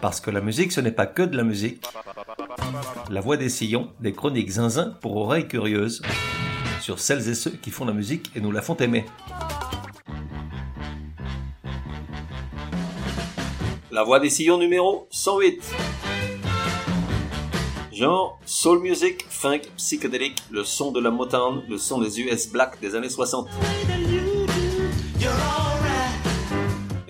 Parce que la musique, ce n'est pas que de la musique. La voix des sillons, des chroniques zinzin pour oreilles curieuses, sur celles et ceux qui font la musique et nous la font aimer. La voix des sillons numéro 108. Genre soul music, funk, psychédélique, le son de la Motown, le son des US Black des années 60.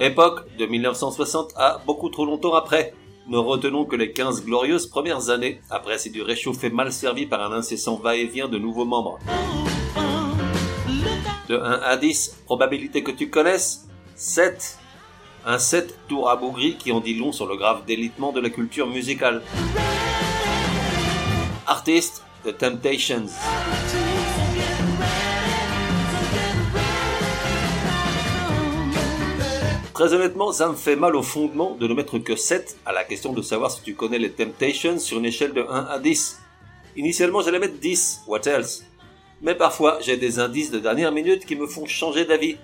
Époque de 1960 à beaucoup trop longtemps après. Ne retenons que les 15 glorieuses premières années. Après, c'est du réchauffé mal servi par un incessant va-et-vient de nouveaux membres. De 1 à 10, probabilité que tu connaisses 7. Un 7 tour à Bougri qui en dit long sur le grave délitement de la culture musicale. Artiste, The Temptations. Très honnêtement, ça me fait mal au fondement de ne mettre que 7 à la question de savoir si tu connais les Temptations sur une échelle de 1 à 10. Initialement, j'allais mettre 10, what else? Mais parfois, j'ai des indices de dernière minute qui me font changer d'avis.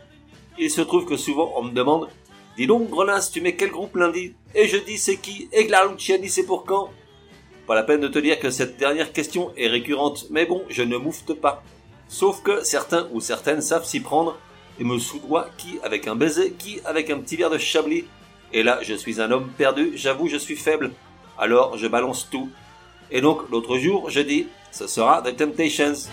Il se trouve que souvent, on me demande Dis donc, Grenas, tu mets quel groupe lundi? Et je dis c'est qui? Et Luciani, c'est pour quand Pas la peine de te dire que cette dernière question est récurrente, mais bon, je ne moufte pas. Sauf que certains ou certaines savent s'y prendre et me soudoie qui avec un baiser, qui avec un petit verre de chablis. Et là, je suis un homme perdu, j'avoue, je suis faible. Alors, je balance tout. Et donc, l'autre jour, je dis, ce sera The Temptations.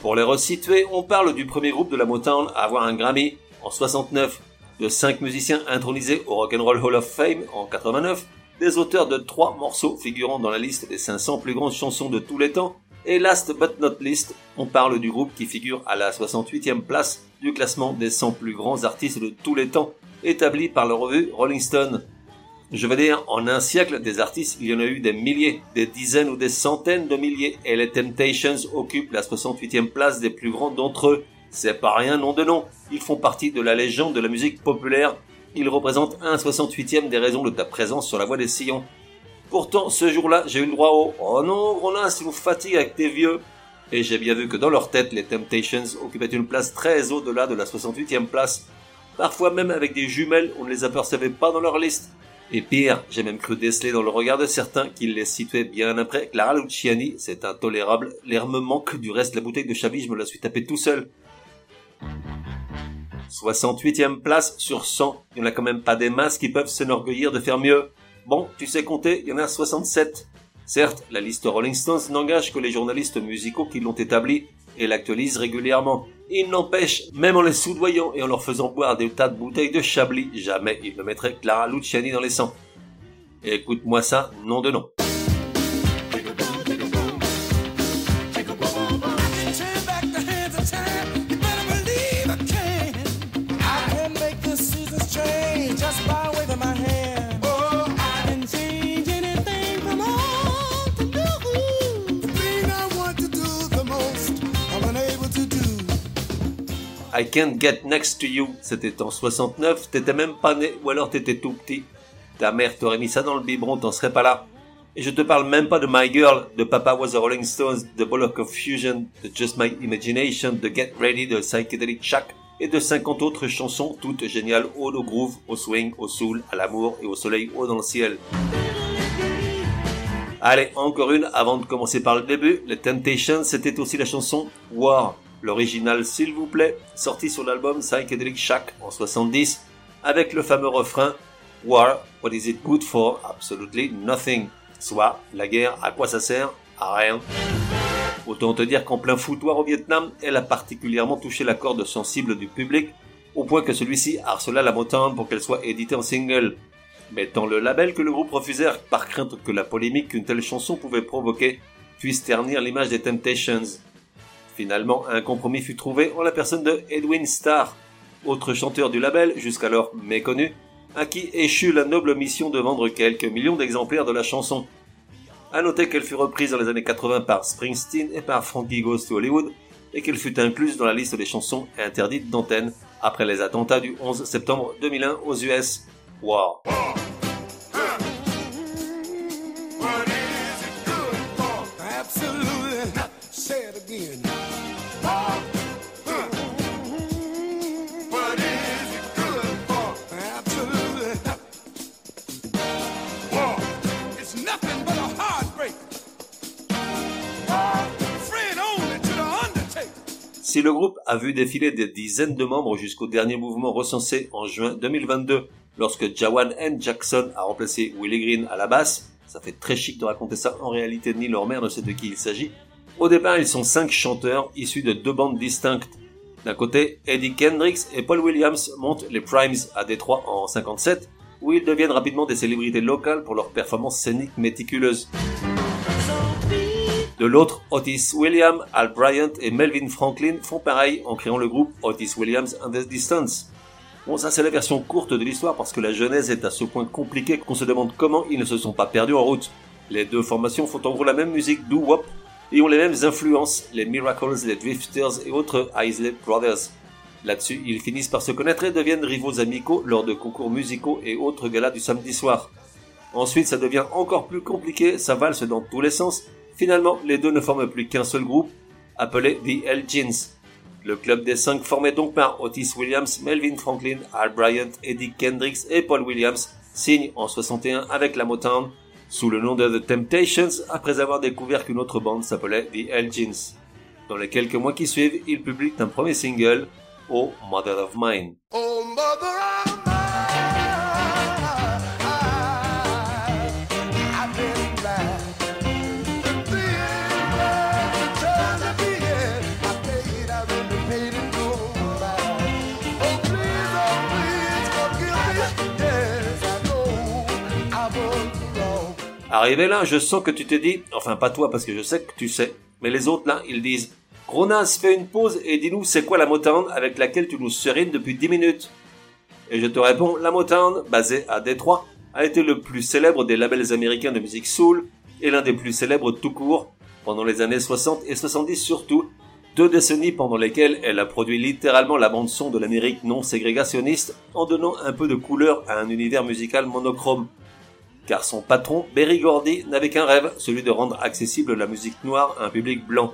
Pour les resituer, on parle du premier groupe de la Motown à avoir un Grammy en 69, de cinq musiciens intronisés au Rock'n'Roll Hall of Fame en 89, des auteurs de trois morceaux figurant dans la liste des 500 plus grandes chansons de tous les temps, et last but not least, on parle du groupe qui figure à la 68e place du classement des 100 plus grands artistes de tous les temps, établi par la revue Rolling Stone. Je veux dire, en un siècle, des artistes, il y en a eu des milliers, des dizaines ou des centaines de milliers, et les Temptations occupent la 68e place des plus grands d'entre eux. C'est pas rien, nom de nom. Ils font partie de la légende de la musique populaire. Ils représentent un 68e des raisons de ta présence sur la voie des sillons. Pourtant, ce jour-là, j'ai eu le droit au Oh non, Roland, si vous fatigue avec tes vieux. Et j'ai bien vu que dans leur tête, les Temptations occupaient une place très au-delà de la 68e place. Parfois même avec des jumelles, on ne les apercevait pas dans leur liste. Et pire, j'ai même cru déceler dans le regard de certains qu'ils les situaient bien après Clara Luciani. C'est intolérable. L'air me manque. Du reste, la bouteille de Chablis, je me la suis tapée tout seul. 68e place sur 100. Il n'y en a quand même pas des masses qui peuvent s'enorgueillir de faire mieux. Bon, tu sais compter, il y en a 67. Certes, la liste Rolling Stones n'engage que les journalistes musicaux qui l'ont établie et l'actualisent régulièrement. Il n'empêche, même en les soudoyant et en leur faisant boire des tas de bouteilles de Chablis, jamais ils ne mettraient Clara Luciani dans les sangs. Écoute-moi ça, nom de nom. I Can't Get Next to You, c'était en 69, t'étais même pas né, ou alors t'étais tout petit. Ta mère t'aurait mis ça dans le biberon, t'en serais pas là. Et je te parle même pas de My Girl, de Papa Was a Rolling Stones, de Bollock of Fusion, de Just My Imagination, de Get Ready, de Psychedelic Shack, et de 50 autres chansons, toutes géniales au groove, au swing, au soul, à l'amour et au soleil haut dans le ciel. Allez, encore une avant de commencer par le début. Les Temptations, c'était aussi la chanson War l'original s'il vous plaît, sorti sur l'album Psychedelic Shack en 70, avec le fameux refrain War, what is it good for? Absolutely nothing. Soit, la guerre, à quoi ça sert? À rien. Autant te dire qu'en plein foutoir au Vietnam, elle a particulièrement touché la corde sensible du public, au point que celui-ci harcela la Motown pour qu'elle soit éditée en single. Mais tant le label que le groupe refusèrent par crainte que la polémique qu'une telle chanson pouvait provoquer puisse ternir l'image des Temptations. Finalement, un compromis fut trouvé en la personne de Edwin Starr, autre chanteur du label, jusqu'alors méconnu, à qui échut la noble mission de vendre quelques millions d'exemplaires de la chanson. À noter qu'elle fut reprise dans les années 80 par Springsteen et par Frankie Goes to Hollywood, et qu'elle fut incluse dans la liste des chansons interdites d'antenne après les attentats du 11 septembre 2001 aux US. Wow. Si le groupe a vu défiler des dizaines de membres jusqu'au dernier mouvement recensé en juin 2022, lorsque Jawan N. Jackson a remplacé Willie Green à la basse, ça fait très chic de raconter ça, en réalité ni leur mère ne sait de qui il s'agit. Au départ, ils sont cinq chanteurs issus de deux bandes distinctes. D'un côté, Eddie Kendricks et Paul Williams montent les Primes à Détroit en 57, où ils deviennent rapidement des célébrités locales pour leurs performances scéniques méticuleuses. De l'autre, Otis Williams, Al Bryant et Melvin Franklin font pareil en créant le groupe Otis Williams and the Distance. Bon, ça c'est la version courte de l'histoire parce que la genèse est à ce point compliquée qu'on se demande comment ils ne se sont pas perdus en route. Les deux formations font en gros la même musique doo-wop et ont les mêmes influences, les Miracles, les Drifters et autres Isley Brothers. Là-dessus, ils finissent par se connaître et deviennent rivaux amicaux lors de concours musicaux et autres galas du samedi soir. Ensuite, ça devient encore plus compliqué, ça valse dans tous les sens. Finalement, les deux ne forment plus qu'un seul groupe, appelé The Elgins. Le club des cinq formé donc par Otis Williams, Melvin Franklin, Al Bryant, Eddie Kendricks et Paul Williams signe en 61 avec la Motown sous le nom de The Temptations après avoir découvert qu'une autre bande s'appelait The Elgins. Dans les quelques mois qui suivent, ils publient un premier single, Oh Mother of Mine. Oh, Arrivé là, je sens que tu te dis, enfin pas toi parce que je sais que tu sais, mais les autres là, ils disent, Ronas, fais une pause et dis-nous c'est quoi la Motown avec laquelle tu nous serines depuis 10 minutes. Et je te réponds, la Motown, basée à Détroit, a été le plus célèbre des labels américains de musique soul et l'un des plus célèbres tout court pendant les années 60 et 70 surtout, deux décennies pendant lesquelles elle a produit littéralement la bande son de l'Amérique non ségrégationniste en donnant un peu de couleur à un univers musical monochrome car son patron, Berry Gordy, n'avait qu'un rêve, celui de rendre accessible la musique noire à un public blanc.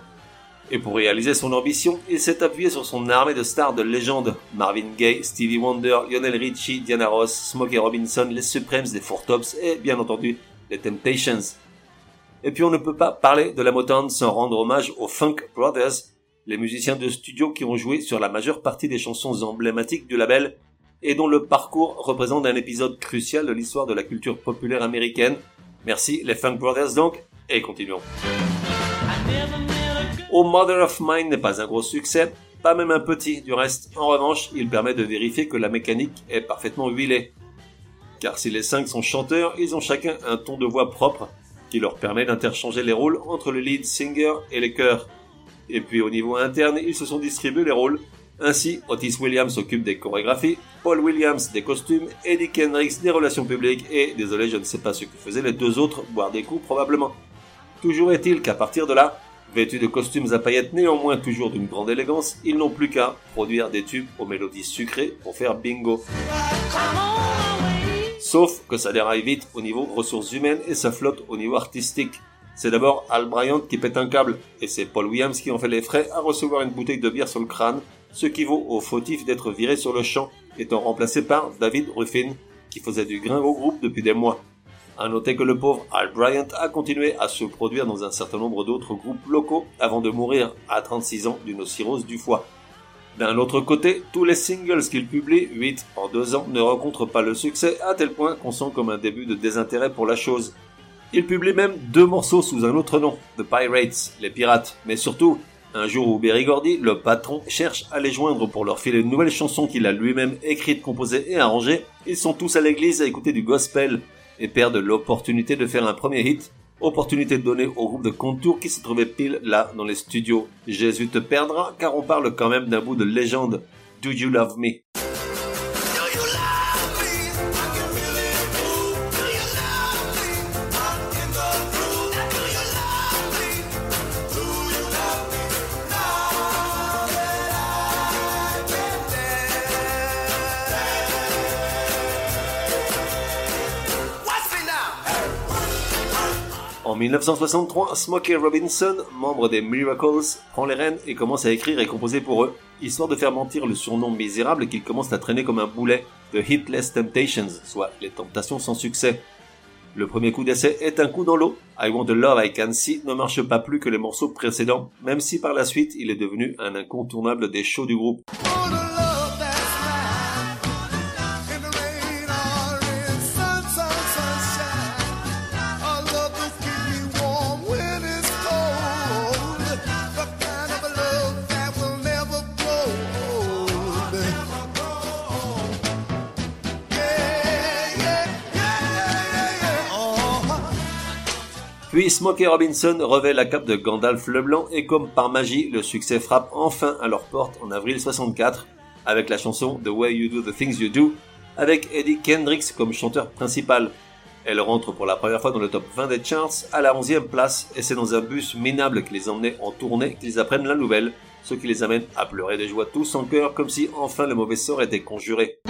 Et pour réaliser son ambition, il s'est appuyé sur son armée de stars de légende. Marvin Gaye, Stevie Wonder, Lionel Richie, Diana Ross, Smokey Robinson, les Supremes des Four Tops et bien entendu les Temptations. Et puis on ne peut pas parler de la Motown sans rendre hommage aux Funk Brothers, les musiciens de studio qui ont joué sur la majeure partie des chansons emblématiques du label et dont le parcours représente un épisode crucial de l'histoire de la culture populaire américaine. Merci les Funk Brothers donc, et continuons. Oh Mother of Mine n'est pas un gros succès, pas même un petit du reste. En revanche, il permet de vérifier que la mécanique est parfaitement huilée. Car si les cinq sont chanteurs, ils ont chacun un ton de voix propre qui leur permet d'interchanger les rôles entre le lead singer et les chœurs. Et puis au niveau interne, ils se sont distribués les rôles ainsi, Otis Williams s'occupe des chorégraphies, Paul Williams des costumes, Eddie Kendricks des relations publiques et, désolé, je ne sais pas ce que faisaient les deux autres, boire des coups probablement. Toujours est-il qu'à partir de là, vêtus de costumes à paillettes néanmoins toujours d'une grande élégance, ils n'ont plus qu'à produire des tubes aux mélodies sucrées pour faire bingo. Sauf que ça déraille vite au niveau ressources humaines et ça flotte au niveau artistique. C'est d'abord Al Bryant qui pète un câble, et c'est Paul Williams qui en fait les frais à recevoir une bouteille de bière sur le crâne ce qui vaut au fautif d'être viré sur le champ, étant remplacé par David Ruffin, qui faisait du grain au groupe depuis des mois. À noter que le pauvre Al Bryant a continué à se produire dans un certain nombre d'autres groupes locaux avant de mourir à 36 ans d'une cirrhose du foie. D'un autre côté, tous les singles qu'il publie, 8 en 2 ans, ne rencontrent pas le succès à tel point qu'on sent comme un début de désintérêt pour la chose. Il publie même deux morceaux sous un autre nom, The Pirates, les pirates, mais surtout, un jour où Berry Gordy, le patron, cherche à les joindre pour leur filer une nouvelle chanson qu'il a lui-même écrite, composée et arrangée, ils sont tous à l'église à écouter du gospel et perdent l'opportunité de faire un premier hit, opportunité donnée au groupe de Contour qui se trouvait pile là dans les studios. Jésus te perdra car on parle quand même d'un bout de légende. Do you love me? En 1963, Smokey Robinson, membre des Miracles, prend les rênes et commence à écrire et composer pour eux, histoire de faire mentir le surnom misérable qu'il commence à traîner comme un boulet de Hitless Temptations, soit les tentations sans succès. Le premier coup d'essai est un coup dans l'eau. I Want the Love I Can See ne marche pas plus que les morceaux précédents, même si par la suite il est devenu un incontournable des shows du groupe. Puis Smokey Robinson revêt la cape de Gandalf Leblanc et comme par magie, le succès frappe enfin à leur porte en avril 64 avec la chanson The Way You Do the Things You Do avec Eddie Kendricks comme chanteur principal. Elle rentre pour la première fois dans le top 20 des charts à la 11e place et c'est dans un bus minable qui les emmenait en tournée qu'ils apprennent la nouvelle, ce qui les amène à pleurer de joie tous en cœur comme si enfin le mauvais sort était conjuré.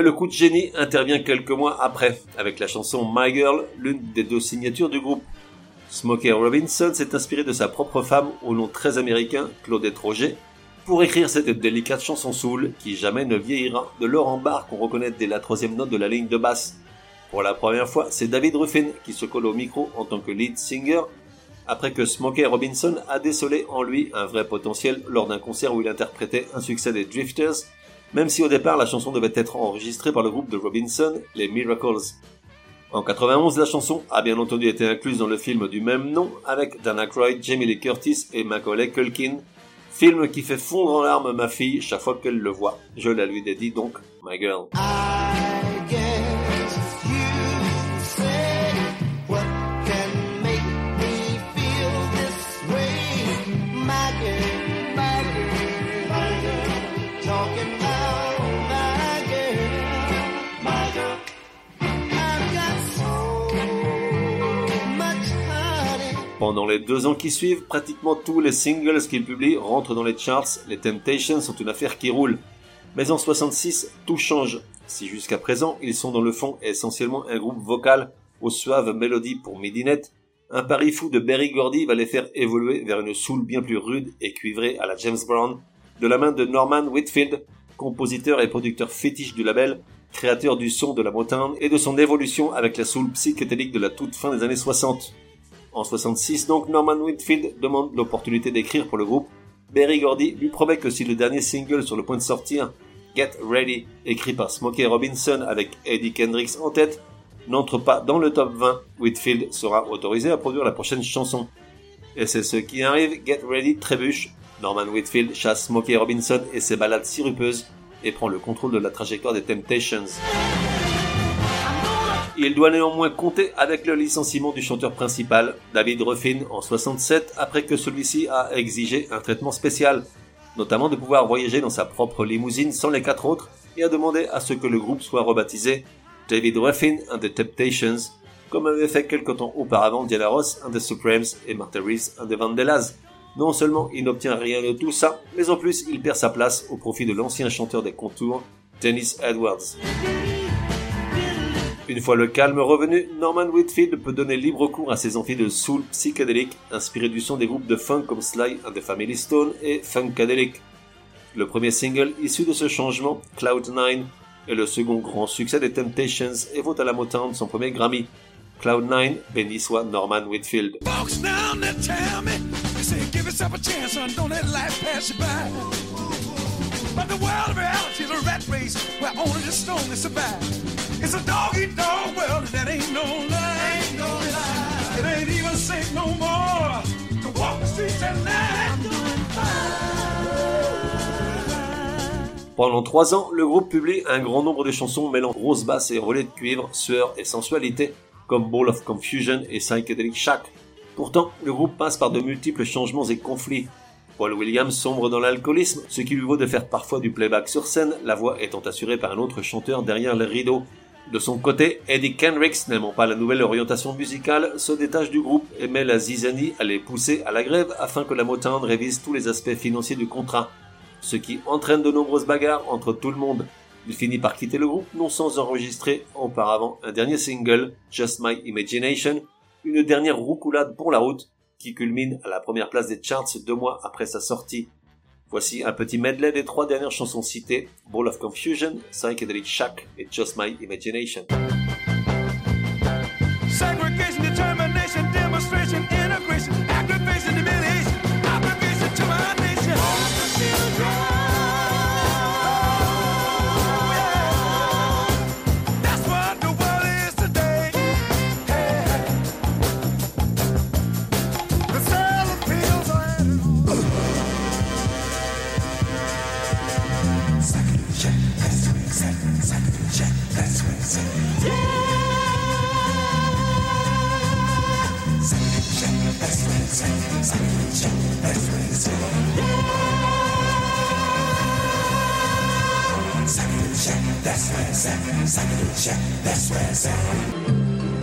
Mais le coup de génie intervient quelques mois après, avec la chanson My Girl, l'une des deux signatures du groupe. Smokey Robinson s'est inspiré de sa propre femme au nom très américain, Claudette Roger, pour écrire cette délicate chanson soul qui jamais ne vieillira de l'or en barre qu'on reconnaît dès la troisième note de la ligne de basse. Pour la première fois, c'est David Ruffin qui se colle au micro en tant que lead singer après que Smokey Robinson a décelé en lui un vrai potentiel lors d'un concert où il interprétait un succès des Drifters même si au départ la chanson devait être enregistrée par le groupe de Robinson, les Miracles. En 91, la chanson a bien entendu été incluse dans le film du même nom avec Dana Aykroyd, Jamie Lee Curtis et Macaulay Culkin, film qui fait fondre en larmes ma fille chaque fois qu'elle le voit. Je la lui dédie donc, My Girl. Pendant les deux ans qui suivent, pratiquement tous les singles qu'il publie rentrent dans les charts. Les Temptations sont une affaire qui roule. Mais en 66, tout change. Si jusqu'à présent, ils sont dans le fond essentiellement un groupe vocal aux suaves mélodies pour midinette, un pari fou de Berry Gordy va les faire évoluer vers une soul bien plus rude et cuivrée à la James Brown, de la main de Norman Whitfield, compositeur et producteur fétiche du label, créateur du son de la Motown et de son évolution avec la soul psychédélique de la toute fin des années 60. En 66, donc, Norman Whitfield demande l'opportunité d'écrire pour le groupe. Berry Gordy lui promet que si le dernier single sur le point de sortir, Get Ready, écrit par Smokey Robinson avec Eddie Kendricks en tête, n'entre pas dans le top 20, Whitfield sera autorisé à produire la prochaine chanson. Et c'est ce qui arrive, Get Ready trébuche. Norman Whitfield chasse Smokey Robinson et ses balades sirupeuses et prend le contrôle de la trajectoire des Temptations. Il doit néanmoins compter avec le licenciement du chanteur principal, David Ruffin, en 67, après que celui-ci a exigé un traitement spécial, notamment de pouvoir voyager dans sa propre limousine sans les quatre autres, et a demandé à ce que le groupe soit rebaptisé David Ruffin and the Temptations, comme avait fait quelque temps auparavant Diana Ross and the Supremes et Martha Reeves and the Vandellas. Non seulement il n'obtient rien de tout ça, mais en plus il perd sa place au profit de l'ancien chanteur des contours, Dennis Edwards. Une fois le calme revenu, Norman Whitfield peut donner libre cours à ses envies de soul psychédélique, inspiré du son des groupes de funk comme Sly and the Family Stone et Funkadelic. Le premier single issu de ce changement, Cloud9, est le second grand succès des Temptations et vaut à la Motown son premier Grammy. Cloud9 béni soit Norman Whitfield. Pendant trois ans, le groupe publie un grand nombre de chansons mêlant grosse basse et relais de cuivre, sueur et sensualité, comme Ball of Confusion et Psychedelic Shack. Pourtant, le groupe passe par de multiples changements et conflits. Paul Williams sombre dans l'alcoolisme, ce qui lui vaut de faire parfois du playback sur scène, la voix étant assurée par un autre chanteur derrière les rideaux. De son côté, Eddie Kendricks, n'aimant pas la nouvelle orientation musicale, se détache du groupe et met la zizanie à les pousser à la grève afin que la Motown révise tous les aspects financiers du contrat, ce qui entraîne de nombreuses bagarres entre tout le monde. Il finit par quitter le groupe, non sans enregistrer auparavant un dernier single, Just My Imagination, une dernière roucoulade pour la route, qui culmine à la première place des charts deux mois après sa sortie. Voici un petit medley des trois dernières chansons citées, Ball of Confusion, Psychedelic Shack et Just My Imagination.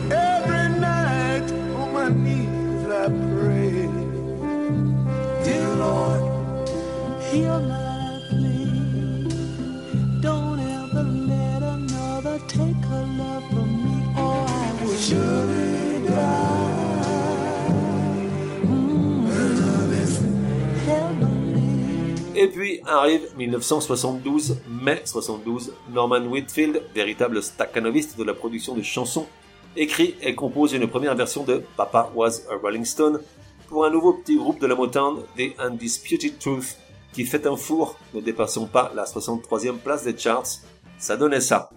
Every night on my knees I pray. Dear Lord, hear my plea. Don't ever let another take her love from me, or I will surely die. Love is heavenly. Et puis arrive 1972, mai 72, Norman Whitfield, véritable staccanoviste de la production de chansons, écrit et compose une première version de Papa Was a Rolling Stone pour un nouveau petit groupe de la Motown, The Undisputed Truth, qui fait un four, ne dépassons pas la 63e place des charts. Ça donnait ça.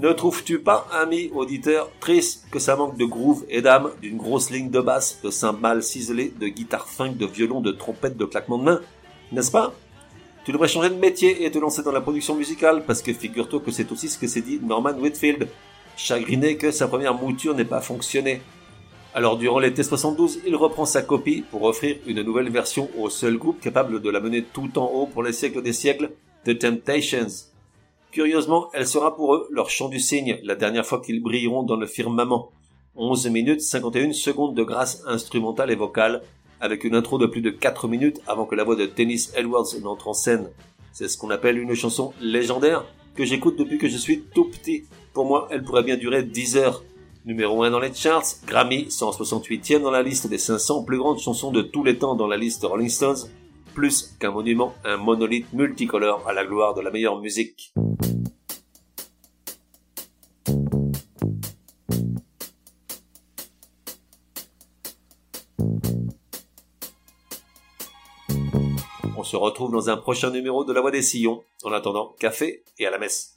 Ne trouves-tu pas, ami auditeur, triste que ça manque de groove et d'âme, d'une grosse ligne de basse, de cymbales ciselées, de guitare funk, de violon, de trompette, de claquement de main N'est-ce pas? Tu devrais changer de métier et te lancer dans la production musicale, parce que figure-toi que c'est aussi ce que s'est dit Norman Whitfield, chagriné que sa première mouture n'ait pas fonctionné. Alors durant l'été 72, il reprend sa copie pour offrir une nouvelle version au seul groupe capable de la mener tout en haut pour les siècles des siècles, The Temptations. Curieusement, elle sera pour eux leur chant du cygne, la dernière fois qu'ils brilleront dans le firmament. 11 minutes 51 secondes de grâce instrumentale et vocale, avec une intro de plus de 4 minutes avant que la voix de Dennis Edwards n'entre en scène. C'est ce qu'on appelle une chanson légendaire que j'écoute depuis que je suis tout petit. Pour moi, elle pourrait bien durer 10 heures. Numéro 1 dans les charts, Grammy 168e dans la liste des 500 plus grandes chansons de tous les temps dans la liste Rolling Stones, plus qu'un monument, un monolithe multicolore à la gloire de la meilleure musique. On se retrouve dans un prochain numéro de La Voix des Sillons. En attendant, café et à la messe.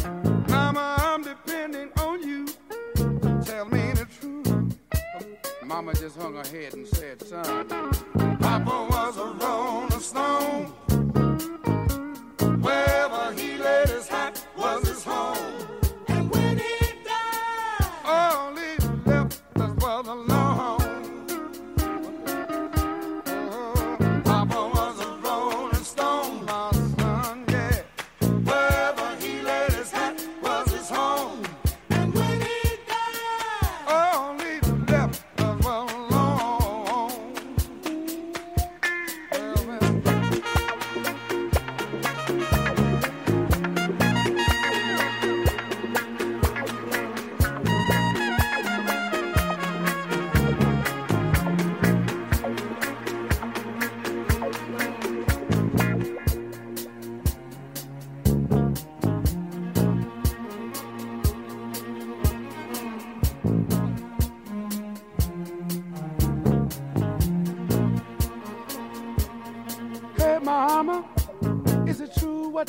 Mama just hung her head and said, son, Papa was a rolling stone. Wherever he laid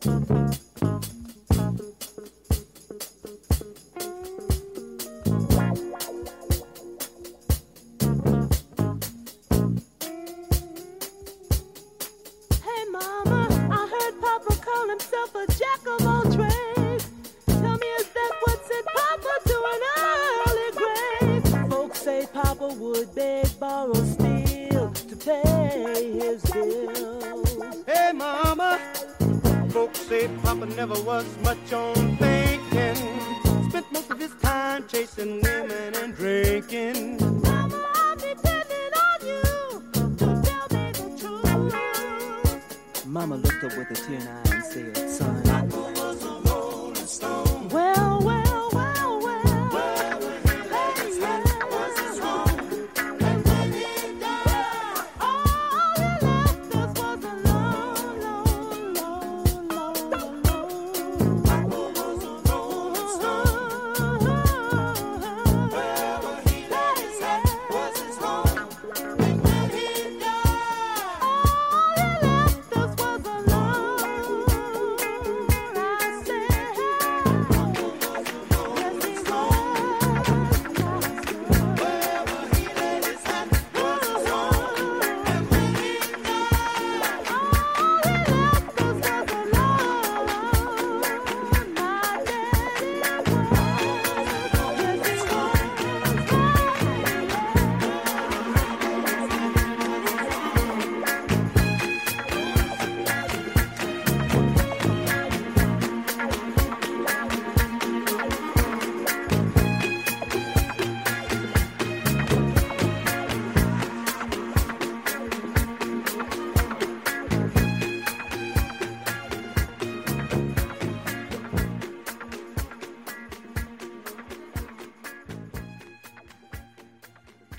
Bye-bye.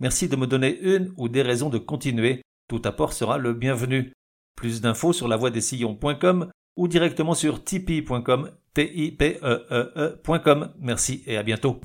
merci de me donner une ou des raisons de continuer. Tout apport sera le bienvenu. Plus d'infos sur lavoidessillons.com ou directement sur tipeee.com, e e e.com. Merci et à bientôt.